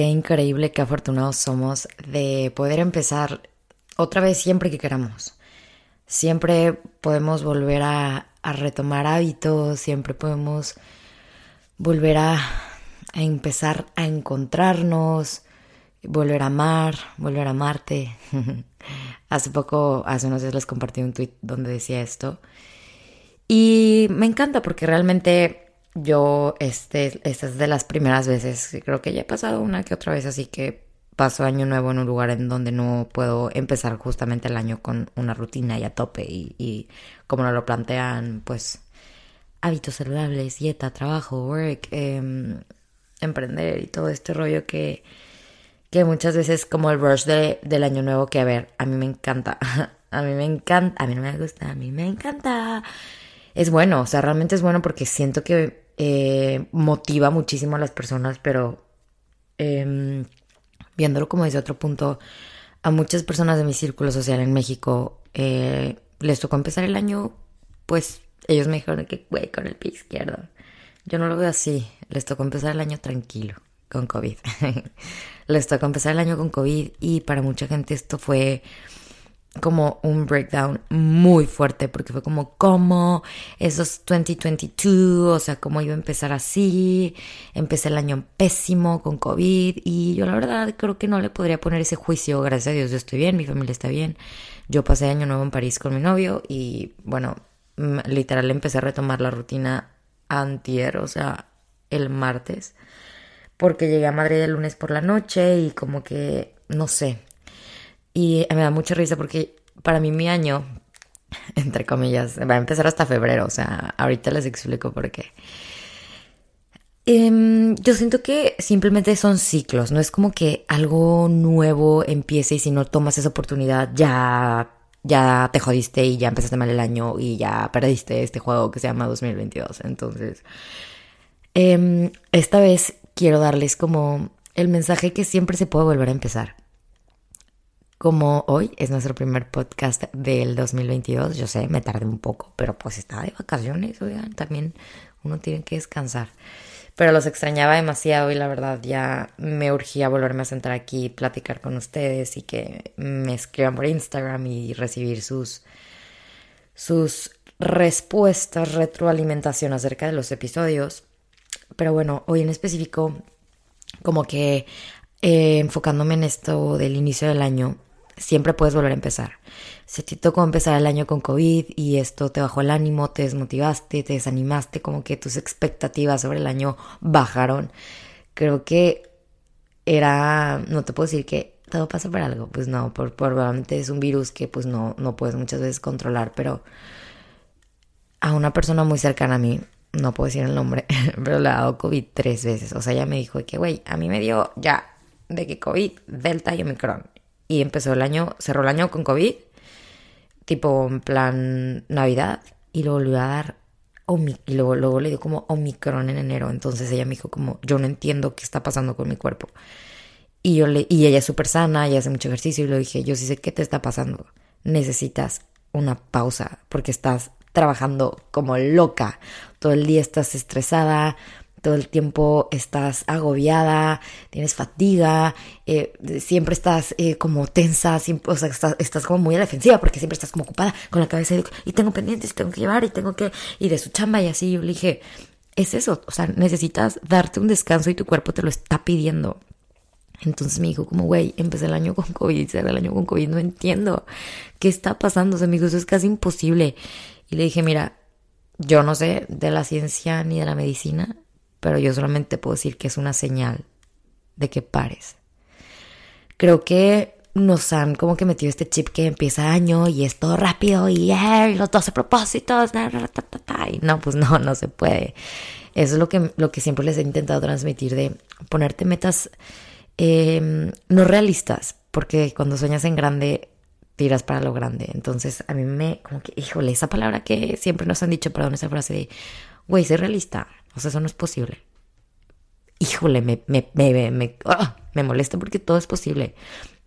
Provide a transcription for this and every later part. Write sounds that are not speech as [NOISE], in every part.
qué increíble, qué afortunados somos de poder empezar otra vez siempre que queramos. Siempre podemos volver a, retomar hábitos, siempre podemos volver a, a empezar a encontrarnos, volver a amar, volver a amarte. [LAUGHS] hace poco, hace unos días les compartí un tweet donde decía esto. Y me encanta porque realmente yo, este, esta es de las primeras veces, creo que ya he pasado una que otra vez, así que paso año nuevo en un lugar en donde no puedo empezar justamente el año con una rutina y a tope y, como nos lo plantean, pues hábitos saludables, dieta, trabajo, work, em, emprender y todo este rollo que, que muchas veces como el rush de, del año nuevo que a ver, a mí me encanta, [LAUGHS] a mí me encanta, a mí no me gusta, a mí me encanta. Es bueno, o sea, realmente es bueno porque siento que eh, motiva muchísimo a las personas, pero em, viéndolo como desde otro punto, a muchas personas de mi círculo social en México eh, les tocó empezar el año, pues ellos me dijeron que, güey, con el pie izquierdo. Yo no lo veo así, les tocó empezar el año tranquilo con COVID. [LAUGHS] les tocó empezar el año con COVID y para mucha gente esto fue como un breakdown muy fuerte porque fue como cómo esos 2022, o sea, cómo iba a empezar así, empecé el año pésimo con COVID y yo la verdad creo que no le podría poner ese juicio, gracias a Dios yo estoy bien, mi familia está bien, yo pasé año nuevo en París con mi novio y bueno, literal empecé a retomar la rutina antier, o sea, el martes, porque llegué a Madrid el lunes por la noche y como que, no sé, y me da mucha risa porque para mí mi año, [LAUGHS] entre comillas, va a empezar hasta febrero. O sea, ahorita les explico por qué. Em, yo siento que simplemente son ciclos, no es como que algo nuevo empiece y si no tomas esa oportunidad ya, ya te jodiste y ya empezaste mal el año y ya perdiste este juego que se llama 2022. Entonces, em, esta vez quiero darles como el mensaje que siempre se puede volver a empezar. Como hoy es nuestro primer podcast del 2022, yo sé, me tardé un poco, pero pues estaba de vacaciones, oigan, también uno tiene que descansar. Pero los extrañaba demasiado y la verdad ya me urgía volverme a sentar aquí, platicar con ustedes y que me escriban por Instagram y recibir sus, sus respuestas, retroalimentación acerca de los episodios. Pero bueno, hoy en específico, como que eh, enfocándome en esto del inicio del año, siempre puedes volver a empezar. Si te tocó empezar el año con COVID y esto te bajó el ánimo, te desmotivaste, te desanimaste, como que tus expectativas sobre el año bajaron, creo que era, no te puedo decir que todo pasa por algo, pues no, por, probablemente es un virus que pues no, no puedes muchas veces controlar, pero a una persona muy cercana a mí, no puedo decir el nombre, [LAUGHS] pero le ha dado COVID tres veces, o sea, ella me dijo que, güey, a mí me dio ya de que COVID, Delta y Omicron y empezó el año, cerró el año con COVID, tipo en plan Navidad, y lo volvió a dar, y luego, luego le dio como Omicron en enero, entonces ella me dijo como, yo no entiendo qué está pasando con mi cuerpo. Y, yo le, y ella es súper sana, ella hace mucho ejercicio, y le dije, yo sí sé qué te está pasando, necesitas una pausa, porque estás trabajando como loca, todo el día estás estresada, todo el tiempo estás agobiada, tienes fatiga, eh, siempre estás eh, como tensa, siempre, o sea, estás, como muy a defensiva porque siempre estás como ocupada con la cabeza y tengo pendientes, tengo que llevar y tengo que ir de su chamba y así. Yo le dije, es eso, o sea, necesitas darte un descanso y tu cuerpo te lo está pidiendo. Entonces me dijo como, güey, empecé el año con COVID, cerré el año con COVID, no entiendo qué está pasando. O me dijo, eso es casi imposible. Y le dije, mira, yo no sé de la ciencia ni de la medicina, pero yo solamente puedo decir que es una señal de que pares. Creo que nos han como que metido este chip que empieza año y es todo rápido y los 12 propósitos, y no, pues no, [LAUGHS] no se puede. Eso es lo que, lo que siempre les he intentado transmitir de ponerte metas em, no realistas, porque cuando sueñas en grande tiras para lo grande. Entonces a mí me, como que, híjole, esa palabra que siempre nos han dicho, perdón, esa frase de, güey, sé realista. O sea, eso no es posible. Híjole, me, me, me, me, ah, me molesta porque todo es posible.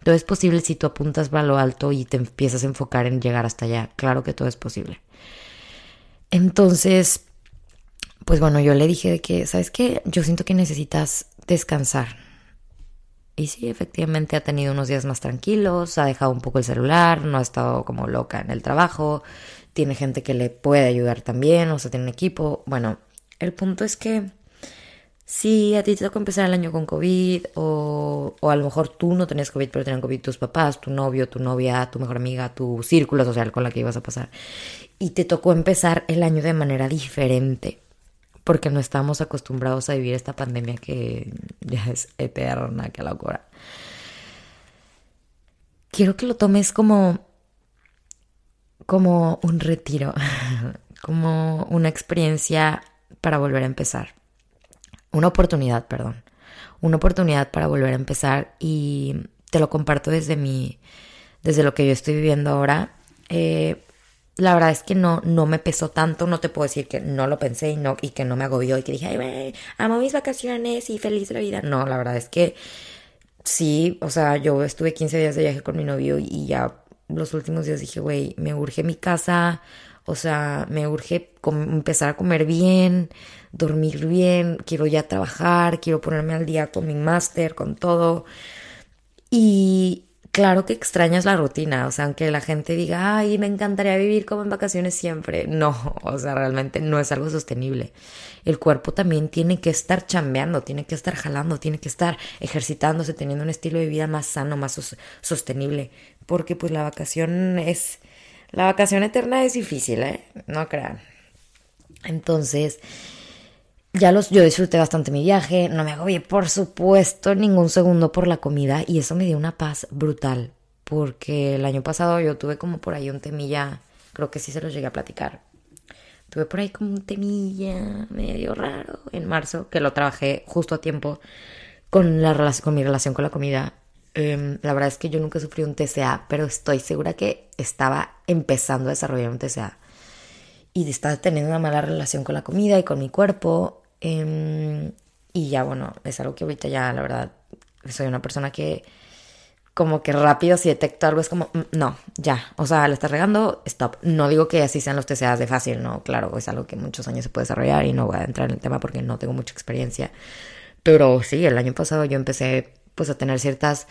Todo es posible si tú apuntas para lo alto y te empiezas a enfocar en llegar hasta allá. Claro que todo es posible. Entonces, pues bueno, yo le dije de que, ¿sabes qué? Yo siento que necesitas descansar. Y sí, efectivamente ha tenido unos días más tranquilos, ha dejado un poco el celular, no ha estado como loca en el trabajo, tiene gente que le puede ayudar también, o sea, tiene un equipo. Bueno, el punto es que si a ti te tocó empezar el año con COVID, o, o a lo mejor tú no tenías COVID, pero tenían COVID tus papás, tu novio, tu novia, tu mejor amiga, tu círculo social con la que ibas a pasar, y te tocó empezar el año de manera diferente porque no estamos acostumbrados a vivir esta pandemia que ya es eterna, que locura. Quiero que lo tomes como como un retiro, [LAUGHS] como una experiencia para volver a empezar. Una oportunidad, perdón. Una oportunidad para volver a empezar y te lo comparto desde mi desde lo que yo estoy viviendo ahora. Eh, la verdad es que no, no me pesó tanto, no te puedo decir que no lo pensé y, no, y que no me agobió y que dije, ay, amo mis vacaciones y feliz la vida. No, la verdad es que sí, o sea, yo estuve 15 días de viaje con mi novio y ya los últimos días dije, güey, me urge mi casa, o sea, me urge empezar a comer bien, dormir bien, quiero ya trabajar, quiero ponerme al día con mi máster, con todo. Y, claro que extrañas la rutina, o sea, aunque la gente diga, ay, me encantaría vivir como en vacaciones siempre, [LAUGHS] no, o sea, realmente no es algo sostenible. El cuerpo también tiene que estar chambeando, tiene que estar jalando, tiene que estar ejercitándose, teniendo un estilo de vida más sano, más sostenible, porque pues la vacación es, la vacación eterna es difícil, ¿eh? No crean. Entonces, ya los, yo disfruté bastante mi viaje, no me agobié, por supuesto, ningún segundo por la comida y eso me dio una paz brutal, porque el año pasado yo tuve como por ahí un temilla, creo que sí se los llegué a platicar. Tuve por ahí como un temilla medio raro en marzo, que lo trabajé justo a tiempo con, la, con mi relación con la comida. Em, la verdad es que yo nunca sufrí un TCA, pero estoy segura que estaba empezando a desarrollar un TCA. Y estaba teniendo una mala relación con la comida y con mi cuerpo. Em, y ya, bueno, es algo que ahorita ya, la verdad, soy una persona que como que rápido si detecto algo es como, mm, no, ya, o sea, le estás regando, stop. No digo que así sean los TCAs de fácil, no, claro, es algo que muchos años se puede desarrollar y no voy a entrar en el tema porque no tengo mucha experiencia. Pero sí, el año pasado yo empecé pues a tener ciertas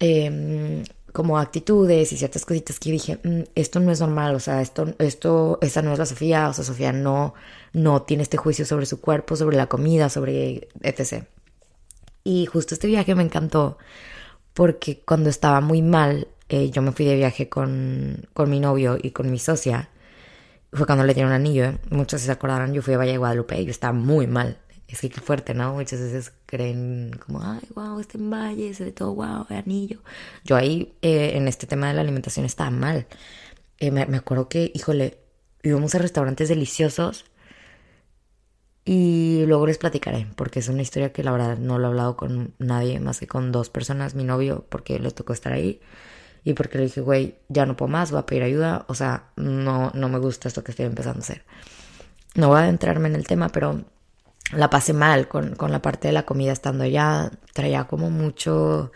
eh, como actitudes y ciertas cositas que dije, mm, esto no es normal, o sea, esto, esto, esa no es la Sofía, o sea, Sofía no, no tiene este juicio sobre su cuerpo, sobre la comida, sobre etc. Y justo este viaje me encantó porque cuando estaba muy mal, eh, yo me fui de viaje con, con mi novio y con mi socia, fue cuando le dieron un anillo, ¿eh? muchos se acordarán, yo fui a Valle de Guadalupe y yo estaba muy mal, es que qué fuerte, ¿no? Muchas veces creen como, ay, wow, este en valle, se ve todo wow, anillo. Yo ahí, eh, en este tema de la alimentación, estaba mal. Eh, me, acuerdo que, híjole, íbamos a restaurantes deliciosos y luego les platicaré, porque es una historia que la verdad no lo he hablado con nadie más que con dos personas, mi novio, porque le tocó estar ahí. Y porque le dije, güey, ya no puedo más, voy a pedir ayuda. O sea, no, no me gusta esto que estoy empezando a hacer. No voy a adentrarme en el tema, pero la pasé mal con, con, la parte de la comida estando allá. Traía como mucho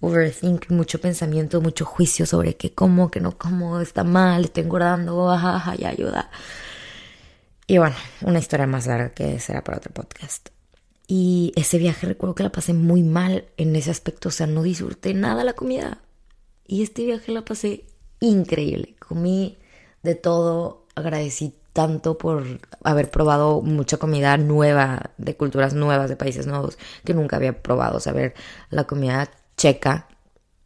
overthink, mucho pensamiento, mucho juicio sobre qué como, qué no como, está mal, estoy engordando, ajá, ya ayuda. Y bueno, una historia más larga que será para otro podcast. Y ese viaje recuerdo que la pasé muy mal en ese aspecto, o sea, no disfruté nada la comida. Y este viaje la pasé increíble. Comí de todo, agradecí tanto por haber probado mucha comida nueva, de culturas nuevas, de países nuevos, que nunca había probado. O sea, ver la comida checa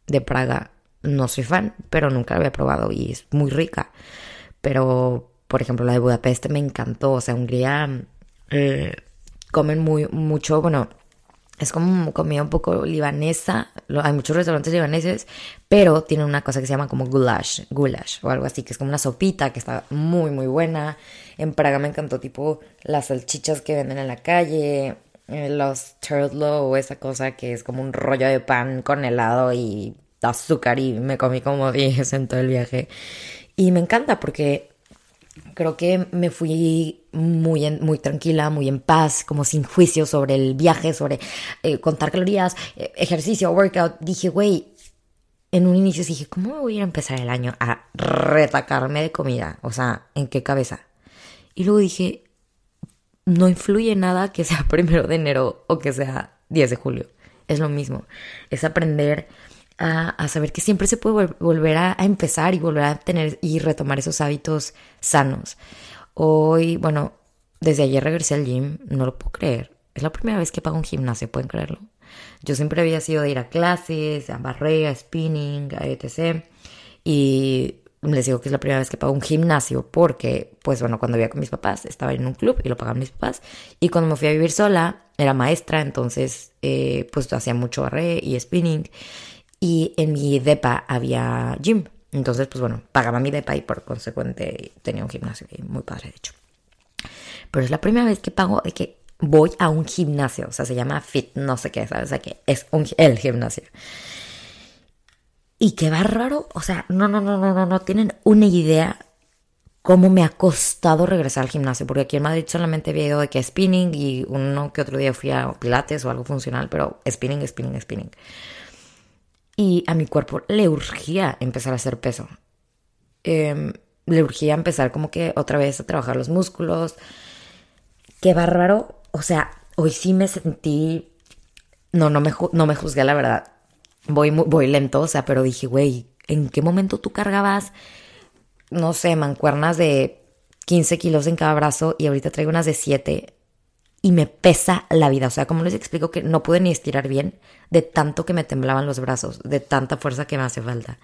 de Praga, no soy fan, pero nunca la había probado y es muy rica. Pero, por ejemplo, la de Budapest me encantó. O sea, Hungría eh, comen muy, mucho, bueno, es como comida un poco libanesa. Hay muchos restaurantes libaneses, pero tienen una cosa que se llama como goulash, goulash o algo así, que es como una sopita que está muy, muy buena. En Praga me encantó tipo las salchichas que venden en la calle, eh, los turtle o esa cosa que es como un rollo de pan con helado y azúcar y me comí como [LAUGHS] 10 en todo el viaje. Y me encanta porque creo que me fui muy, muy tranquila, muy en paz, como sin juicio sobre el viaje, sobre eh, contar calorías, eh, ejercicio, workout. Dije, güey, en un inicio dije, ¿cómo me voy a empezar el año a retacarme de comida? O sea, ¿en qué cabeza? Y luego dije, no influye nada que sea [LAUGHS] primero de enero o que sea 10 de julio. es lo mismo. Es aprender a, saber que siempre se puede volver a, empezar y volver a tener y retomar esos hábitos sanos. Hoy, bueno, desde ayer regresé al gym, no lo puedo creer. Es la primera vez que pago un gimnasio, ¿pueden creerlo? Yo siempre había sido de ir a clases, a barré, a spinning, a etc. Y les digo que es la primera vez que pago un gimnasio porque, pues bueno, cuando vivía con mis papás estaba en un club y lo pagaban mis papás. Y cuando me fui a vivir sola, era maestra, entonces eh, pues hacía mucho barré y spinning. Y en mi depa había gym. Entonces, pues bueno, pagaba mi depa y por consecuente tenía un gimnasio muy padre, de hecho. Pero es la primera vez que pago, de que voy a un gimnasio, o sea, se llama Fit, no sé qué, ¿sabes? O sea, que es un, el gimnasio. Y qué raro, o sea, no, no, no, no, no, no tienen una idea cómo me ha costado regresar al gimnasio, porque aquí en Madrid solamente había ido de que spinning y uno que otro día fui a pilates o algo funcional, pero spinning, spinning, spinning. Y a mi cuerpo le urgía empezar a hacer peso. Em, le urgía empezar como que otra vez a trabajar los músculos. Qué bárbaro. O sea, hoy sí me sentí... No, no me, no me juzgué la verdad. Voy, voy lento, o sea, pero dije, güey, ¿en qué momento tú cargabas, no sé, mancuernas de 15 kilos en cada brazo y ahorita traigo unas de 7? Y me pesa la vida. O sea, como les explico que no pude ni estirar bien de tanto que me temblaban los brazos, de tanta fuerza que me hace falta.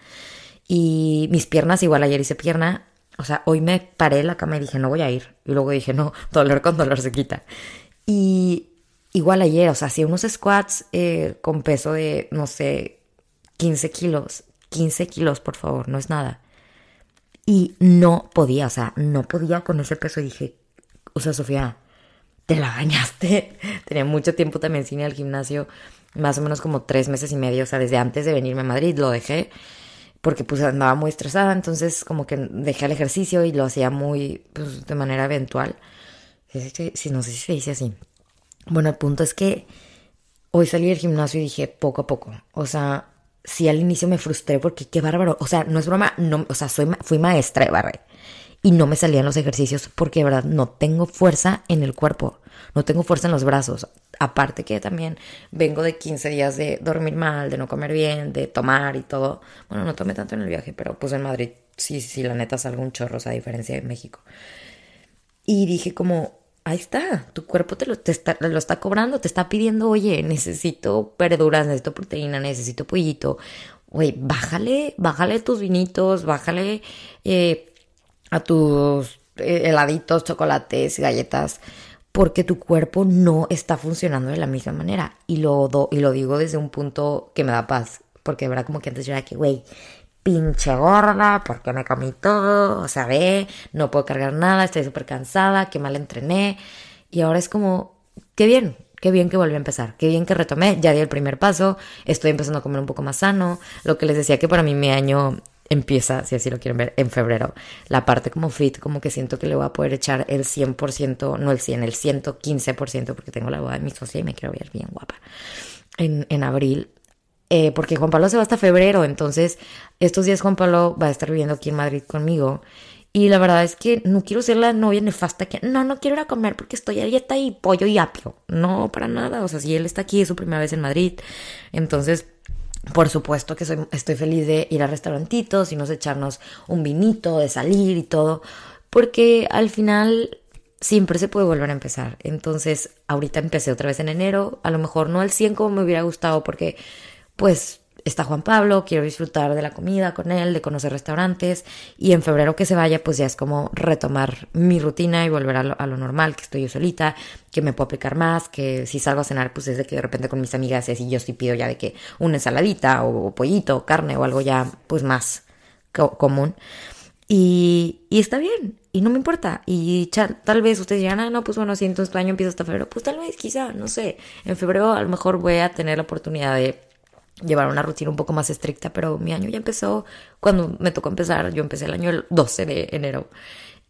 Y mis piernas, igual ayer hice pierna, o sea, hoy me paré en la cama y dije, no voy a ir. Y luego dije, no, [LAUGHS] dolor con dolor se quita. Y igual ayer, o sea, hacía unos squats eh, con peso de, no sé, 15 kilos. 15 kilos, por favor, no es nada. Y no podía, o sea, no podía con ese peso. Y dije, o sea, Sofía, te la bañaste. [LAUGHS] Tenía mucho tiempo también sin ir al gimnasio, más o menos como tres meses y medio, o sea, desde antes de venirme a Madrid lo dejé porque pues andaba muy estresada, entonces como que dejé el ejercicio y lo hacía muy, pues de manera eventual. Si, no sé si se dice así. Bueno, el punto es que hoy salí del gimnasio y dije poco a poco, o sea, sí al inicio me frustré porque qué bárbaro, o sea, no es broma, no, o sea, soy, fui maestra de barre y no me salían los ejercicios porque de verdad no tengo fuerza en el cuerpo, no tengo fuerza en los brazos. Aparte que también vengo de 15 días de dormir mal, de no comer bien, de tomar y todo. Bueno, no tomé tanto en el viaje, pero pues en Madrid sí, sí, la neta salgo un chorro, o sea, a diferencia de México. Y dije como, ahí está, tu cuerpo te lo, está, lo está cobrando, te está pidiendo, oye, necesito verduras, necesito proteína, necesito pollito. Oye, bájale, bájale tus vinitos, bájale eh, a tus eh, heladitos, chocolates, galletas, porque tu cuerpo no está funcionando de la misma manera. Y lo, do, y lo digo desde un punto que me da paz, porque de verdad como que antes yo era que, güey, pinche gorda, porque me comí todo, o sea, ve, no puedo cargar nada, estoy súper cansada, qué mal entrené. Y ahora es como, qué bien, qué bien que volví a empezar, qué bien que retomé, ya di el primer paso, estoy empezando a comer un poco más sano, lo que les decía que para mí mi año empieza, si así lo quieren ver, en febrero. La parte como fit, como que siento que le voy a poder echar el 100%, no el 100, el 115%, porque tengo la boda de mi socia y me quiero ver bien guapa. En, en abril, eh, porque Juan Pablo se va hasta febrero, entonces estos días Juan Pablo va a estar viviendo aquí en Madrid conmigo. Y la verdad es que no quiero ser la novia nefasta que no, no quiero ir a comer porque estoy a dieta y pollo y apio. No, para nada. O sea, si él está aquí, es su primera vez en Madrid. Entonces, por supuesto que soy, estoy feliz de ir a restaurantitos y nos echarnos un vinito, de salir y todo, porque al final siempre se puede volver a empezar. Entonces, ahorita empecé otra vez en enero, a lo mejor no al 100 como me hubiera gustado, porque pues está Juan Pablo, quiero disfrutar de la comida con él, de conocer restaurantes y en febrero que se vaya pues ya es como retomar mi rutina y volver a lo, normal, que estoy yo solita, que me puedo aplicar más, que si salgo a cenar pues es de que de repente con mis amigas y yo sí pido ya de que una ensaladita o, pollito o carne o algo ya pues más común. Y, está bien, y no me importa. Y tal vez ustedes digan, ah, no, pues bueno, si entonces tu año empieza hasta febrero, pues tal vez, quizá, no sé. En febrero a lo mejor voy a tener la oportunidad de llevar una rutina un poco más estricta, pero mi año ya empezó. Cuando me tocó empezar, yo empecé el año el 12 de enero.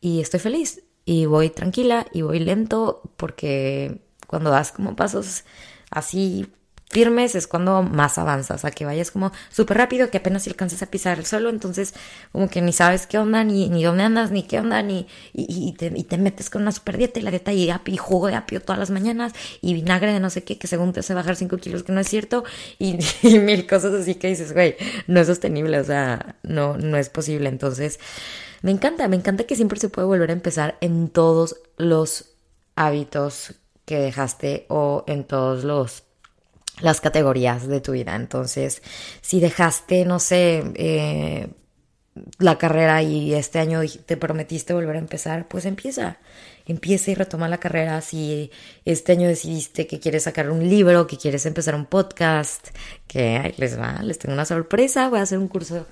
Y estoy feliz. Y voy tranquila y voy lento porque cuando das como pasos así firmes es cuando más avanzas, a que vayas como súper rápido, que apenas si alcanzas a pisar el suelo, entonces como que ni sabes qué onda, ni, ni dónde andas, ni qué onda, ni, y, te, y te metes con una super dieta y la dieta y, y jugo de apio todas las mañanas y vinagre de no sé qué, que según te hace bajar 5 kilos, que no es cierto, y, [LAUGHS] y mil cosas así que dices, güey, no es sostenible, o sea, no, no es posible, entonces... Me encanta, me encanta que siempre se puede volver a empezar en todos los hábitos que dejaste o en todos los las categorías de tu vida. Entonces, si dejaste, no sé, eh, la carrera y este año te prometiste volver a empezar, pues empieza. Empieza y retoma la carrera. Si este año decidiste que quieres sacar un libro, que quieres empezar un podcast, que les va, les tengo una sorpresa. Voy a hacer un curso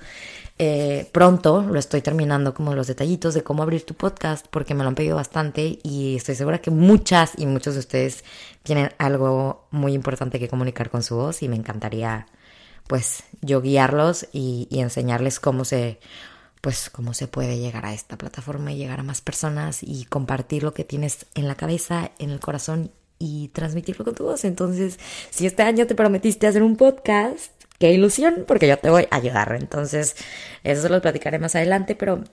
eh, pronto lo estoy terminando como los detallitos de cómo abrir tu podcast porque me lo han pedido bastante y estoy segura que muchas y muchos de ustedes tienen algo muy importante que comunicar con su voz y me encantaría pues yo guiarlos y, y enseñarles cómo se pues cómo se puede llegar a esta plataforma y llegar a más personas y compartir lo que tienes en la cabeza, en el corazón y transmitirlo con tu voz. Entonces, si este año te prometiste hacer un podcast, qué ilusión, porque yo te voy a ayudar. Entonces, eso se lo platicaré más adelante, pero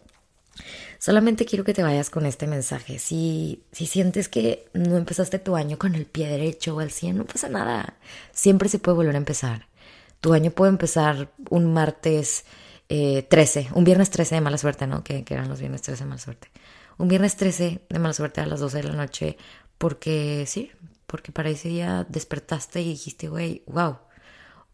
solamente quiero que te vayas con este mensaje. Si, si sientes que no empezaste tu año con el pie derecho o al 100, no pasa nada. Siempre se puede volver a empezar. Tu año puede empezar un martes 13, eh, un viernes 13 de mala suerte, ¿no? Que, que eran los viernes 13 de mala suerte. Un viernes 13 de mala suerte a las 12 de la noche, porque sí, porque para ese día despertaste y dijiste, güey, wow,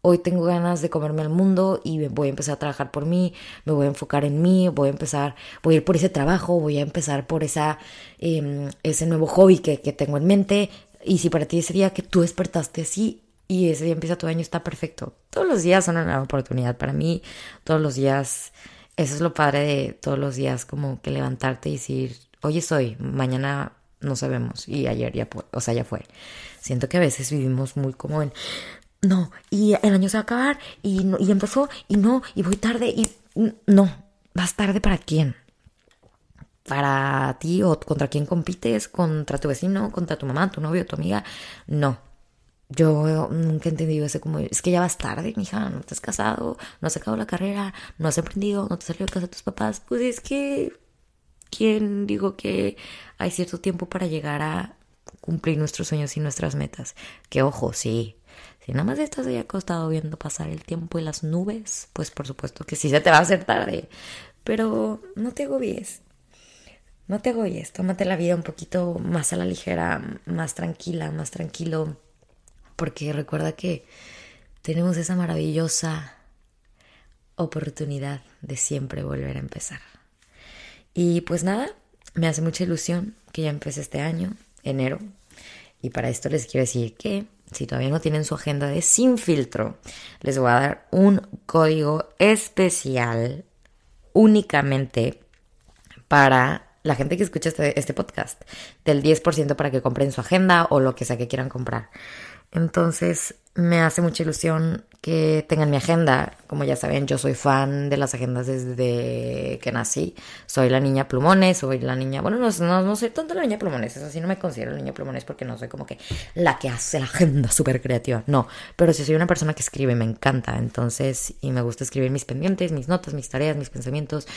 hoy tengo ganas de comerme el mundo y voy a empezar a trabajar por mí, me voy a enfocar en mí, voy a empezar, voy a ir por ese trabajo, voy a empezar por esa, em, ese nuevo hobby que, que tengo en mente. Y si para ti ese día que tú despertaste así y ese día empieza tu año, está perfecto. Todos los días son una oportunidad para mí, todos los días, eso es lo padre de todos los días, como que levantarte y decir, hoy soy, mañana no sabemos y ayer ya, o sea, ya fue. Siento que a veces vivimos muy como en, no, y el año se va a acabar, y, no, y empezó, y no, y voy tarde, y no, vas tarde para quién? Para ti o contra quién compites, contra tu vecino, contra tu mamá, tu novio, tu amiga, no. Yo nunca he entendido ese como, es que ya vas tarde, mija, no te has casado, no has acabado la carrera, no has aprendido, no te salió de casa de tus papás. Pues es que, ¿quién digo que hay cierto tiempo para llegar a cumplir nuestros sueños y nuestras metas? Que ojo, sí, si nada más estás ahí acostado viendo pasar el tiempo y las nubes, pues por supuesto que sí se te va a hacer tarde. Pero no te agobies. No te agobies. Tómate la vida un poquito más a la ligera, más tranquila, más tranquilo. Porque recuerda que tenemos esa maravillosa oportunidad de siempre volver a empezar. Y pues nada, me hace mucha ilusión que ya empecé este año, enero. Y para esto les quiero decir que si todavía no tienen su agenda de sin filtro, les voy a dar un código especial únicamente para la gente que escucha este, este podcast, del 10% para que compren su agenda o lo que sea que quieran comprar. Entonces, me hace mucha ilusión que tengan mi agenda. Como ya saben, yo soy fan de las agendas desde que nací. Soy la niña plumones, soy la niña, bueno, no, no, soy tanto la niña plumones, eso sí no me considero la niña plumones porque no soy como que la que hace la agenda súper creativa, no, pero sí soy una persona que escribe, me encanta, entonces, y me gusta escribir mis pendientes, mis notas, mis tareas, mis pensamientos,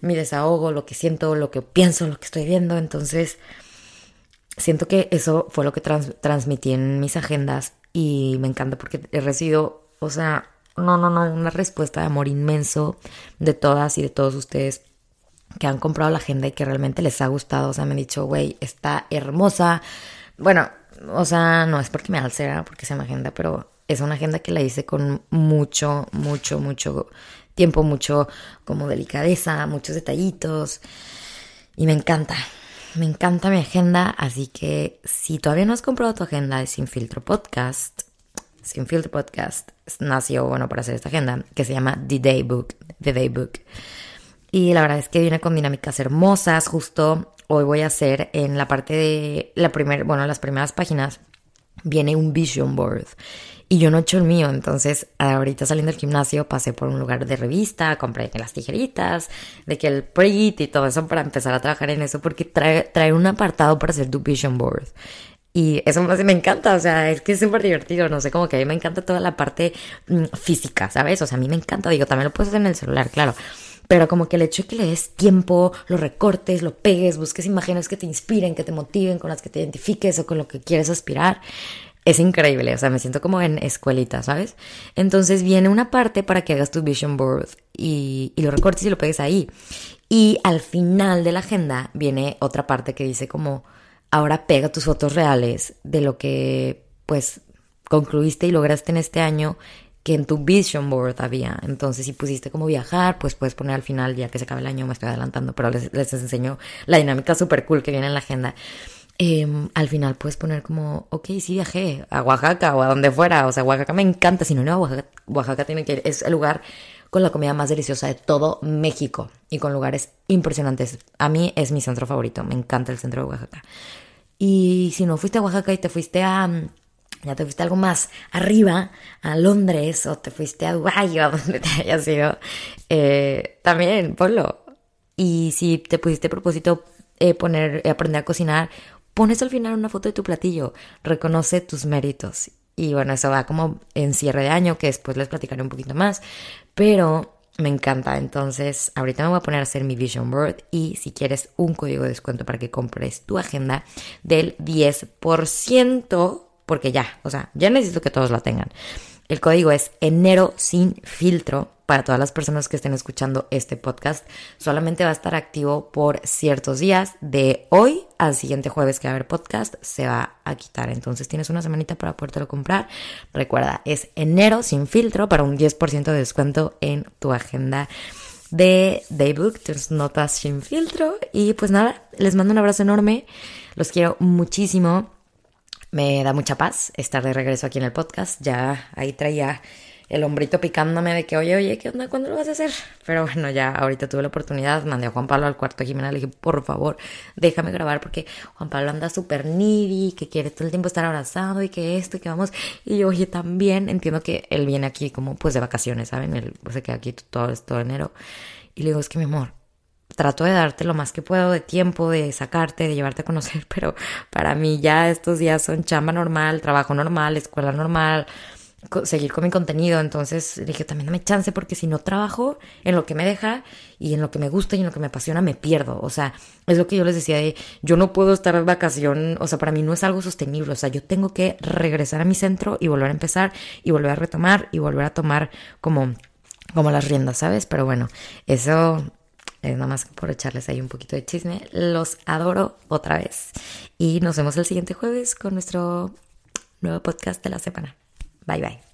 mi desahogo, lo que siento, lo que pienso, lo que estoy viendo, entonces siento que eso fue lo que transmití en mis agendas y me encanta porque he recibido, o sea, no, no, no, una respuesta de amor inmenso de todas y de todos ustedes que han comprado la agenda y que realmente les ha gustado, o sea, me han dicho, güey, está hermosa. Bueno, o sea, no es porque me alcera, porque sea una agenda, pero es una agenda que la hice con mucho, mucho, mucho tiempo, mucho como delicadeza, muchos detallitos y me encanta. Me encanta mi agenda, así que si todavía no has comprado tu agenda de Sin Filtro Podcast, Sin Filtro Podcast nació, bueno, para hacer esta agenda, que se llama The Day Book, The Day Book. Y la verdad es que viene con dinámicas hermosas, justo hoy voy a hacer en la parte de la primera, bueno, las primeras páginas, viene un vision board y yo no he hecho el mío, entonces ahorita saliendo del gimnasio pasé por un lugar de revista, compré las tijeritas, de que el print y todo eso para empezar a trabajar en eso, porque trae, un apartado para hacer tu vision board. Y eso más me encanta, o sea, es que es súper divertido, no sé, como que a mí me encanta toda la parte mm, física, ¿sabes? O sea, a mí me encanta, digo, también lo puedes hacer en el celular, claro. Pero como que el hecho de que le des tiempo, lo recortes, lo pegues, busques imágenes que te inspiren, que te motiven, con las que te identifiques o con lo que quieres aspirar, es increíble, o sea, me siento como en escuelita, ¿sabes? Entonces viene una parte para que hagas tu vision board y, lo recortes y lo pegues ahí. Y al final de la agenda viene otra parte que dice como, ahora pega tus fotos reales de lo que pues concluiste y lograste en este año que en tu vision board había. Entonces, si pusiste como viajar, pues puedes poner al final, ya que se acaba el año, me estoy adelantando, pero les, les enseño la dinámica súper cool que viene en la agenda. Em, al final puedes poner como, ok, sí viajé a Oaxaca o a donde fuera. O sea, Oaxaca me encanta. Si no, no, Oaxaca, Oaxaca tiene que ir. Es el lugar con la comida más deliciosa de todo México y con lugares impresionantes. A mí es mi centro favorito. Me encanta el centro de Oaxaca. Y si no fuiste a Oaxaca y te fuiste a ya te fuiste algo más arriba, a Londres, o te fuiste a Dubái, o a donde te hayas ido, eh, también ponlo. Y si te pusiste propósito eh, poner, eh, aprender a cocinar, pones al final una foto de tu platillo, reconoce tus méritos. Y bueno, eso va como en cierre de año, que después les platicaré un poquito más, pero me encanta. Entonces, ahorita me voy a poner a hacer mi vision board y si quieres un código de descuento para que compres tu agenda del 10%, porque ya, o sea, ya necesito que todos la tengan. El código es enero sin filtro para todas las personas que estén escuchando este podcast. Solamente va a estar activo por ciertos días. De hoy al siguiente jueves que va a haber podcast, se va a quitar. Entonces tienes una semanita para podértelo comprar. Recuerda, es enero sin filtro para un 10% de descuento en tu agenda de Daybook, tus notas sin filtro. Y pues nada, les mando un abrazo enorme. Los quiero muchísimo. Me da mucha paz estar de regreso aquí en el podcast. Ya ahí traía el hombrito picándome de que, oye, oye, ¿qué onda? ¿Cuándo lo vas a hacer? Pero bueno, ya ahorita tuve la oportunidad, mandé a Juan Pablo al cuarto de Jimena, le dije, por favor, déjame grabar porque Juan Pablo anda súper needy, que quiere todo el tiempo estar abrazado y que esto y que vamos. Y yo, oye, también entiendo que él viene aquí como pues de vacaciones, ¿saben? Él se queda aquí todo, todo enero. Y le digo, es que mi amor, trato de darte lo más que puedo de tiempo, de sacarte, de llevarte a conocer, [LAUGHS] pero para mí ya estos días son chamba normal, trabajo normal, escuela normal, seguir con mi contenido. Entonces dije, también dame chance porque si no trabajo en lo que me deja y en lo que me gusta y en lo que me apasiona, me pierdo. O sea, es lo que yo les decía de, yo no puedo estar en vacación, o sea, para mí no es algo sostenible. O sea, yo tengo que regresar a mi centro y volver a empezar y volver a retomar y volver a tomar como como las riendas, ¿sabes? Pero bueno, eso nada más por echarles ahí un poquito de chisme. Los adoro otra vez. Y nos vemos el siguiente jueves con nuestro nuevo podcast de la semana. Bye bye.